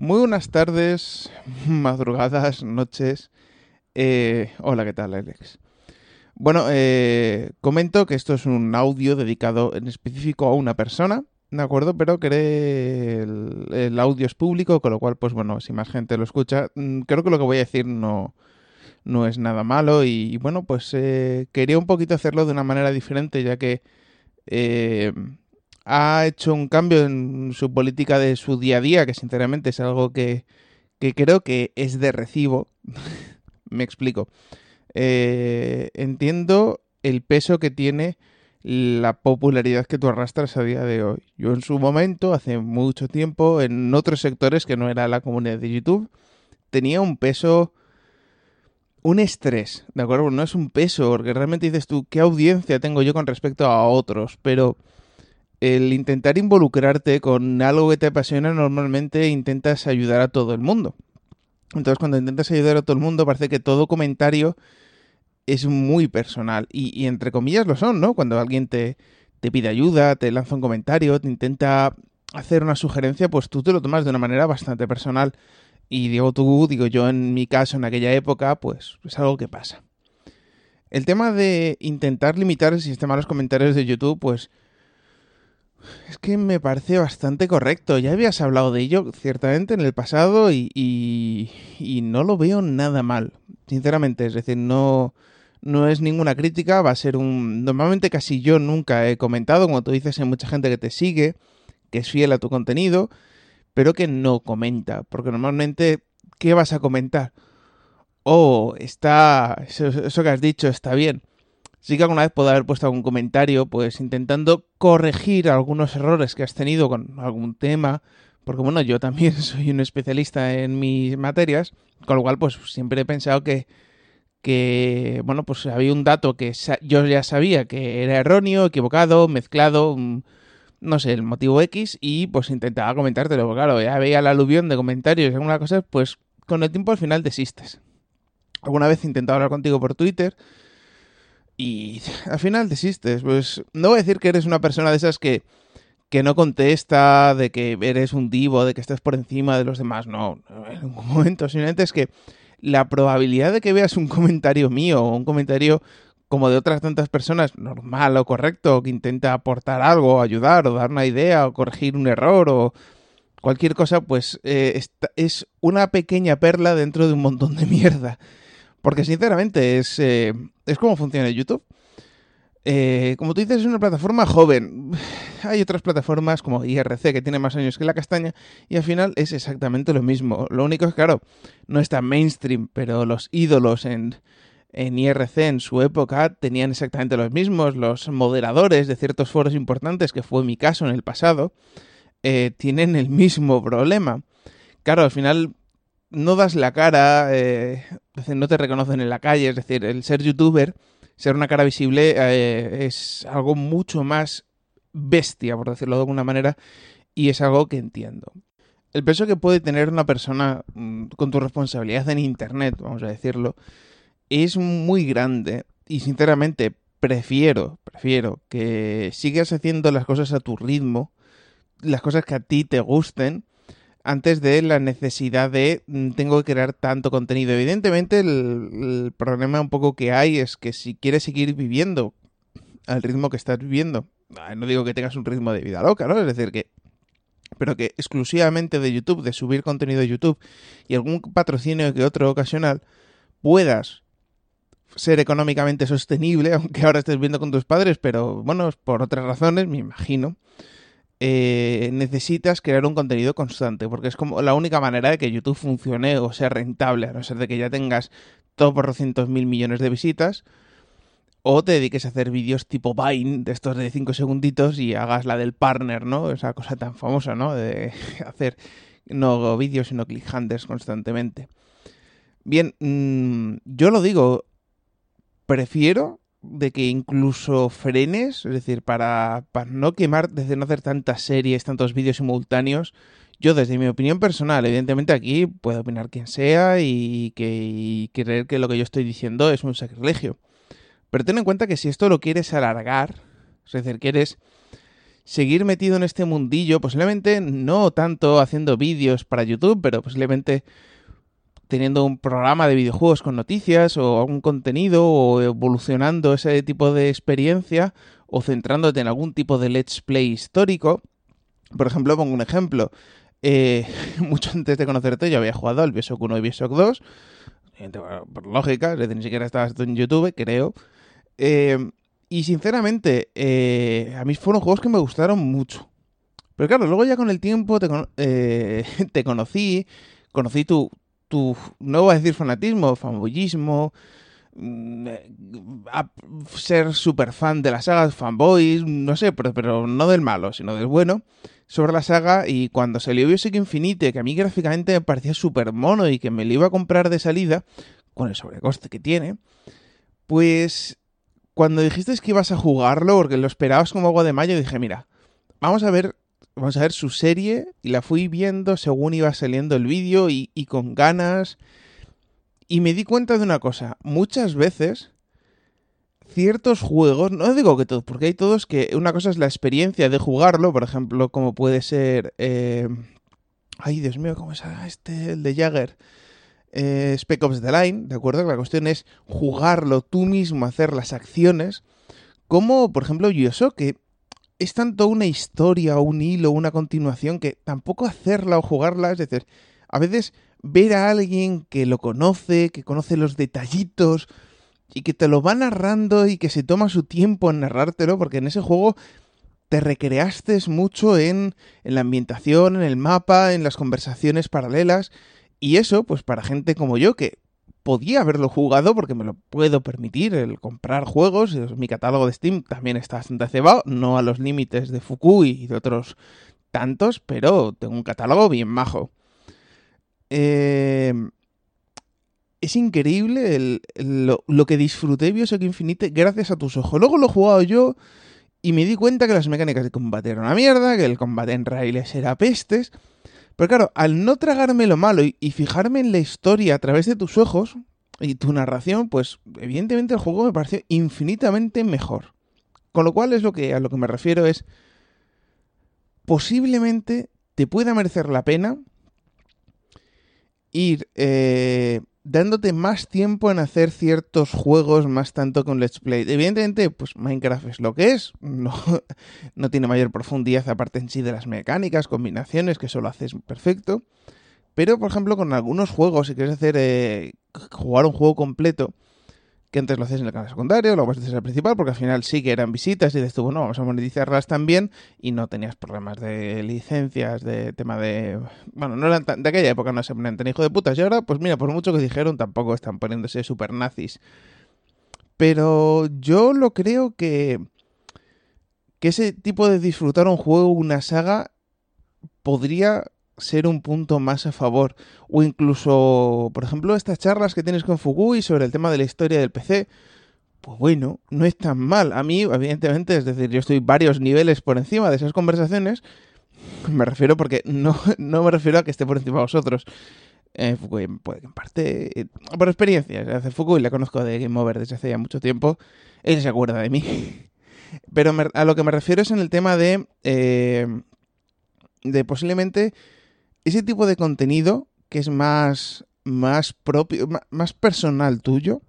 Muy buenas tardes, madrugadas, noches. Eh, hola, ¿qué tal, Alex? Bueno, eh, comento que esto es un audio dedicado en específico a una persona, ¿de acuerdo? Pero que el, audio es público, con lo cual, pues bueno, si más gente lo escucha, mm, creo que lo que voy a decir no, no es nada malo y, bueno, pues eh, quería un poquito hacerlo de una manera diferente, ya que ha hecho un cambio en su política de su día a día, que sinceramente es algo que, creo que es de recibo. Me explico. Eh, entiendo el peso que tiene la popularidad que tú arrastras a día de hoy. Yo en su momento, hace mucho tiempo, en otros sectores que no era la comunidad de YouTube, tenía un peso, un estrés, ¿de acuerdo? No es un peso, porque realmente dices tú, ¿qué audiencia tengo yo con respecto a otros? Pero el intentar involucrarte con algo que te apasiona normalmente intentas ayudar a todo el mundo. Entonces cuando intentas ayudar a todo el mundo parece que todo comentario es muy personal y, entre comillas lo son, ¿no? Cuando alguien te, te pide ayuda, te lanza un comentario, te intenta hacer una sugerencia, pues tú te lo tomas de una manera bastante personal. Y digo tú, digo yo en mi caso, en aquella época, pues es algo que pasa. El tema de intentar limitar el sistema de los comentarios de YouTube, pues es que me parece bastante correcto. Ya habías hablado de ello ciertamente en el pasado y, no lo veo nada mal, sinceramente. Es decir, no, no es ninguna crítica, va a ser un... Normalmente casi yo nunca he comentado, como tú dices, hay mucha gente que te sigue, que es fiel a tu contenido, pero que no comenta, porque normalmente, ¿qué vas a comentar? Oh, está... eso que has dicho está bien Sí que alguna vez puedo haber puesto algún comentario, pues intentando corregir algunos errores que has tenido con algún tema, porque bueno, yo también soy un especialista en mis materias, con lo cual pues siempre he pensado que, que bueno, pues había un dato que yo ya sabía que era erróneo, equivocado, mezclado, mm, no sé, el motivo X, y pues intentaba comentártelo, claro, ya veía la aluvión de comentarios y algunas cosas, pues con el tiempo al final desistes. Alguna vez he intentado hablar contigo por Twitter, y al final desistes. Pues no voy a decir que eres una persona de esas que, que no contesta, de que eres un divo, de que estás por encima de los demás. No, en ningún momento. Simplemente es que la probabilidad de que veas un comentario mío o un comentario como de otras tantas personas, normal o correcto, que intenta aportar algo, ayudar o dar una idea o corregir un error o cualquier cosa, pues eh, es una pequeña perla dentro de un montón de mierda. Porque sinceramente es, eh, es como funciona YouTube. Eh, como tú dices, es una plataforma joven. Hay otras plataformas como IRC que tiene más años que la castaña y al final es exactamente lo mismo. Lo único es, claro, no está mainstream, pero los ídolos en, en IRC en su época tenían exactamente los mismos. Los moderadores de ciertos foros importantes, que fue mi caso en el pasado, eh, tienen el mismo problema. Claro, al final no das la cara, eh, no te reconocen en la calle, es decir, el ser youtuber, ser una cara visible eh, es algo mucho más bestia, por decirlo de alguna manera, y es algo que entiendo. El peso que puede tener una persona mm, con tu responsabilidad en Internet, vamos a decirlo, es muy grande y sinceramente prefiero, prefiero que sigas haciendo las cosas a tu ritmo, las cosas que a ti te gusten, antes de la necesidad de mm, tengo que crear tanto contenido. Evidentemente el, problema un poco que hay es que si quieres seguir viviendo al ritmo que estás viviendo, no digo que tengas un ritmo de vida loca, ¿no? Es decir, que pero que exclusivamente de YouTube, de subir contenido de YouTube y algún patrocinio que otro ocasional, puedas ser económicamente sostenible, aunque ahora estés viendo con tus padres, pero bueno, por otras razones, me imagino. Eh, necesitas crear un contenido constante, porque es como la única manera de que YouTube funcione o sea rentable, a no ser de que ya tengas todo por cientos mil millones de visitas, o te dediques a hacer vídeos tipo Vine, de estos de 5 segunditos, y hagas la del partner, ¿no? Esa cosa tan famosa, ¿no? De hacer no vídeos, sino clickhanders constantemente. Bien, mm, yo lo digo, prefiero de que incluso frenes, es decir, para, para no quemar, desde no hacer tantas series, tantos vídeos simultáneos, yo desde mi opinión personal, evidentemente aquí puede opinar quien sea y, que, creer que lo que yo estoy diciendo es un sacrilegio. Pero ten en cuenta que si esto lo quieres alargar, es decir, quieres seguir metido en este mundillo, posiblemente no tanto haciendo vídeos para YouTube, pero posiblemente teniendo un programa de videojuegos con noticias o algún contenido o evolucionando ese tipo de experiencia o centrándote en algún tipo de let's play histórico. Por ejemplo, pongo un ejemplo. Eh, mucho antes de conocerte yo había jugado al Bioshock 1 y Bioshock 2. Por lógica, ni siquiera estabas en YouTube, creo. Eh, y sinceramente, eh, a mí fueron juegos que me gustaron mucho. Pero claro, luego ya con el tiempo te, te conocí, conocí tu, tu, no voy a decir fanatismo, fanboyismo, mm, ser super fan de la saga, fanboys, no sé, pero, pero, no del malo, sino del bueno, sobre la saga. Y cuando salió Bioshock Infinite, que a mí gráficamente me parecía súper mono y que me lo iba a comprar de salida, con el sobrecoste que tiene, pues cuando dijiste que ibas a jugarlo, porque lo esperabas como agua de mayo, dije, mira, vamos a ver vamos a ver su serie y la fui viendo según iba saliendo el vídeo y, con ganas. Y me di cuenta de una cosa, muchas veces ciertos juegos, no digo que todos, porque hay todos que una cosa es la experiencia de jugarlo, por ejemplo, como puede ser... Eh, ay, Dios mío, ¿cómo es este? El de Jagger. Eh, Spec Ops The Line, ¿de acuerdo? La cuestión es jugarlo tú mismo, hacer las acciones. Como, por ejemplo, Bioshock, que es tanto una historia, un hilo, una continuación, que tampoco hacerla o jugarla, es decir, a veces ver a alguien que lo conoce, que conoce los detallitos y que te lo va narrando y que se toma su tiempo en narrártelo, porque en ese juego te recreaste mucho en, en la ambientación, en el mapa, en las conversaciones paralelas, y eso, pues para gente como yo, que podía haberlo jugado porque me lo puedo permitir, el comprar juegos. Mi catálogo de Steam también está bastante cebado, no a los límites de Fukui y de otros tantos, pero tengo un catálogo bien majo. Eh, es increíble lo, que disfruté Bioshock Infinite gracias a tus ojos. Luego lo he jugado yo y me di cuenta que las mecánicas de combate eran una mierda, que el combate en raíles era pestes. Pero claro, al no tragarme lo malo y, fijarme en la historia a través de tus ojos y tu narración, pues evidentemente el juego me pareció infinitamente mejor. Con lo cual es lo que a lo que me refiero es posiblemente te pueda merecer la pena ir eh, dándote más tiempo en hacer ciertos juegos más tanto con Let's Play. Evidentemente, pues Minecraft es lo que es, no, no tiene mayor profundidad aparte en sí de las mecánicas, combinaciones, que eso lo haces perfecto. Pero, por ejemplo, con algunos juegos, si quieres hacer eh, jugar un juego completo, que antes lo hacías en el canal secundario, luego vas a hacer el principal, porque al final sí que eran visitas y dices tú, bueno, vamos a monetizarlas también y no tenías problemas de licencias, de tema de... Bueno, no eran de aquella época no se ponían tan hijo de putas y ahora, pues mira, por mucho que dijeron, tampoco están poniéndose super nazis. Pero yo lo creo que... que ese tipo de disfrutar un juego, una saga, podría ser un punto más a favor. O incluso, por ejemplo, estas charlas que tienes con Fugui sobre el tema de la historia del PC. Pues bueno, no es tan mal. A mí, evidentemente, es decir, yo estoy varios niveles por encima de esas conversaciones. Me refiero porque no, no me refiero a que esté por encima de vosotros. Eh, Fukui, puede que en parte, eh, por experiencia, hace Fukui la conozco de Game Over desde hace ya mucho tiempo, él se acuerda de mí. Pero a lo que me refiero es en el tema de, eh, de posiblemente ese tipo de contenido que es más, más propio, más personal tuyo,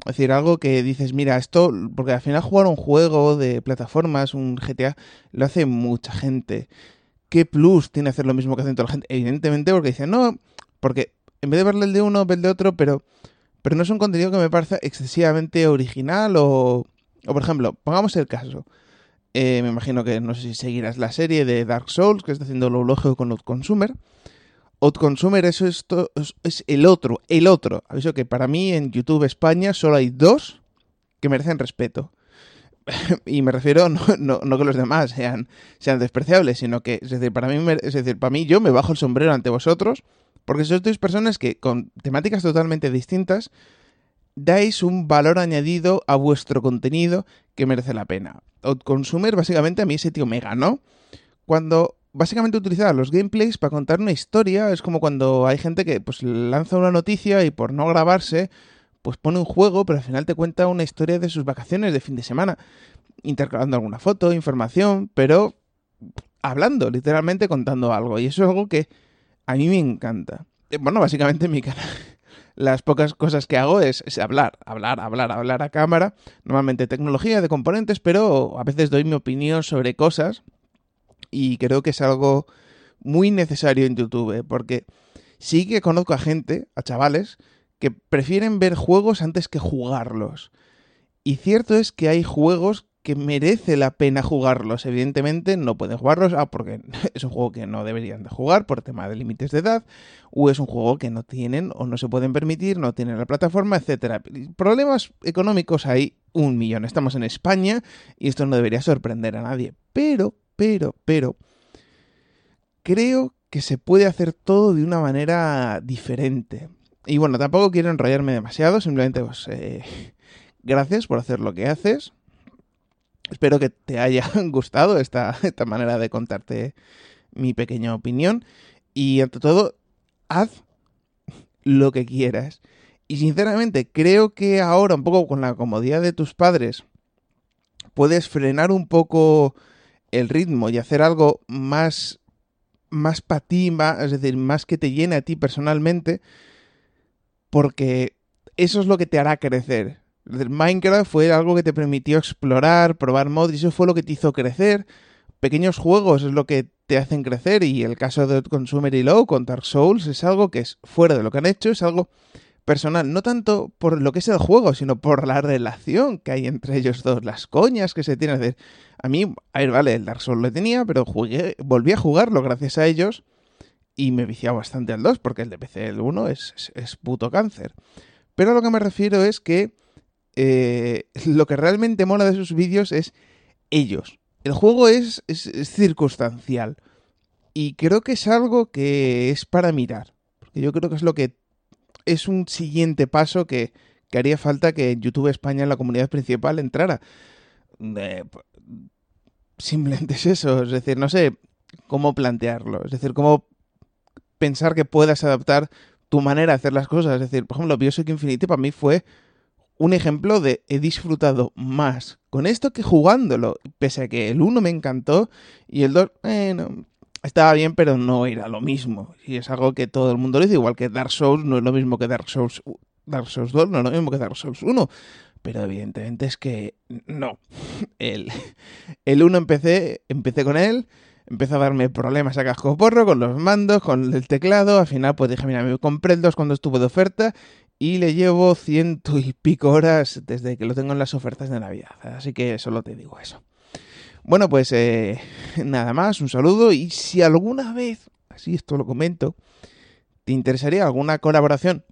es decir, algo que dices, mira, esto, porque al final jugar un juego de plataformas, un GTA, lo hace mucha gente. ¿Qué plus tiene hacer lo mismo que hace toda la gente? Evidentemente porque dicen, no, porque en vez de verle el de uno, ver el de otro, pero, pero no es un contenido que me parezca excesivamente original o, o por ejemplo, pongamos el caso. Eh, me imagino que no sé si seguirás la serie de Dark Souls, que está haciendo lo lógico con Consumer. Outconsumer, eso esto es el otro, el otro. Aviso que para mí en YouTube España solo hay dos que merecen respeto. y me refiero no, no, que los demás sean, sean despreciables, sino que, es decir, para mí, es decir, para mí yo me bajo el sombrero ante vosotros, porque sois dos personas que con temáticas totalmente distintas dais un valor añadido a vuestro contenido que merece la pena. Outconsumer, básicamente, a mí ese tío me ganó cuando básicamente utilizar los gameplays para contar una historia. Es como cuando hay gente que pues lanza una noticia y por no grabarse, pues pone un juego, pero al final te cuenta una historia de sus vacaciones de fin de semana, intercalando alguna foto, información, pero hablando, literalmente contando algo. Y eso es algo que a mí me encanta. Eh, bueno, básicamente mi canal. Las pocas cosas que hago es, hablar, hablar, hablar, hablar a cámara. Normalmente tecnología de componentes, pero a veces doy mi opinión sobre cosas. Y creo que es algo muy necesario en YouTube, ¿eh? porque sí que conozco a gente, a chavales, que prefieren ver juegos antes que jugarlos. Y cierto es que hay juegos que merece la pena jugarlos. Evidentemente no pueden jugarlos ah, porque es un juego que no deberían de jugar por tema de límites de edad, o es un juego que no tienen o no se pueden permitir, no tienen la plataforma, etcétera. Problemas económicos hay un millón. Estamos en España y esto no debería sorprender a nadie. Pero, pero, pero, creo que se puede hacer todo de una manera diferente. Y bueno, tampoco quiero enrollarme demasiado, simplemente pues, eh, gracias por hacer lo que haces Espero que te haya gustado esta, esta manera de contarte mi pequeña opinión. Y ante todo, haz lo que quieras. Y sinceramente, creo que ahora, un poco con la comodidad de tus padres, puedes frenar un poco el ritmo y hacer algo más, más para ti, es decir, más que te llene a ti personalmente, porque eso es lo que te hará crecer. Minecraft fue algo que te permitió explorar, probar mods y eso fue lo que te hizo crecer. Pequeños juegos es lo que te hacen crecer y el caso de Consumer y Low con Dark Souls es algo que es fuera de lo que han hecho, es algo personal, no tanto por lo que es el juego, sino por la relación que hay entre ellos dos, las coñas que se tienen. A mí, a ver, vale, el Dark Souls lo tenía, pero volví a jugarlo gracias a ellos y me viciaba bastante al 2, porque el de PC, el 1, es, es, es puto cáncer. Pero a lo que me refiero es que eh, lo que realmente mola de sus vídeos es ellos. El juego es, circunstancial. Y creo que es algo que es para mirar. Porque yo creo que es lo que es un siguiente paso que, haría falta que YouTube España en la comunidad principal entrara. simplemente es eso. Es decir, no sé cómo plantearlo. Es decir, cómo pensar que puedas adaptar tu manera de hacer las cosas. Es decir, por ejemplo, Bioshock Infinite para mí fue un ejemplo de he disfrutado más con esto que jugándolo, pese a que el 1 me encantó y el 2, bueno, estaba bien, pero no era lo mismo. Y es algo que todo el mundo dice, igual que Dark Souls no es lo mismo que Dark Souls, Dark Souls 2 no es lo mismo que Dark Souls 1. Pero evidentemente es que no. El, el 1 empecé, empecé con él, empezó a darme problemas a casco porro con los mandos, con el teclado. Al final, pues dije, mira, me compré el 2 cuando estuvo de oferta y le llevo ciento y pico horas desde que lo tengo en las ofertas de Navidad. Así que solo te digo eso. Bueno, pues eh, nada más, un saludo y si alguna vez, así esto lo comento, te interesaría alguna colaboración,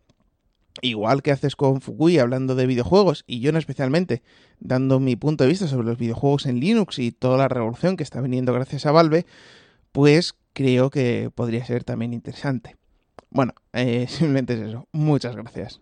igual que haces con Fukui hablando de videojuegos y yo no especialmente dando mi punto de vista sobre los videojuegos en Linux y toda la revolución que está viniendo gracias a Valve, pues creo que podría ser también interesante. Bueno, eh, simplemente es eso. Muchas gracias.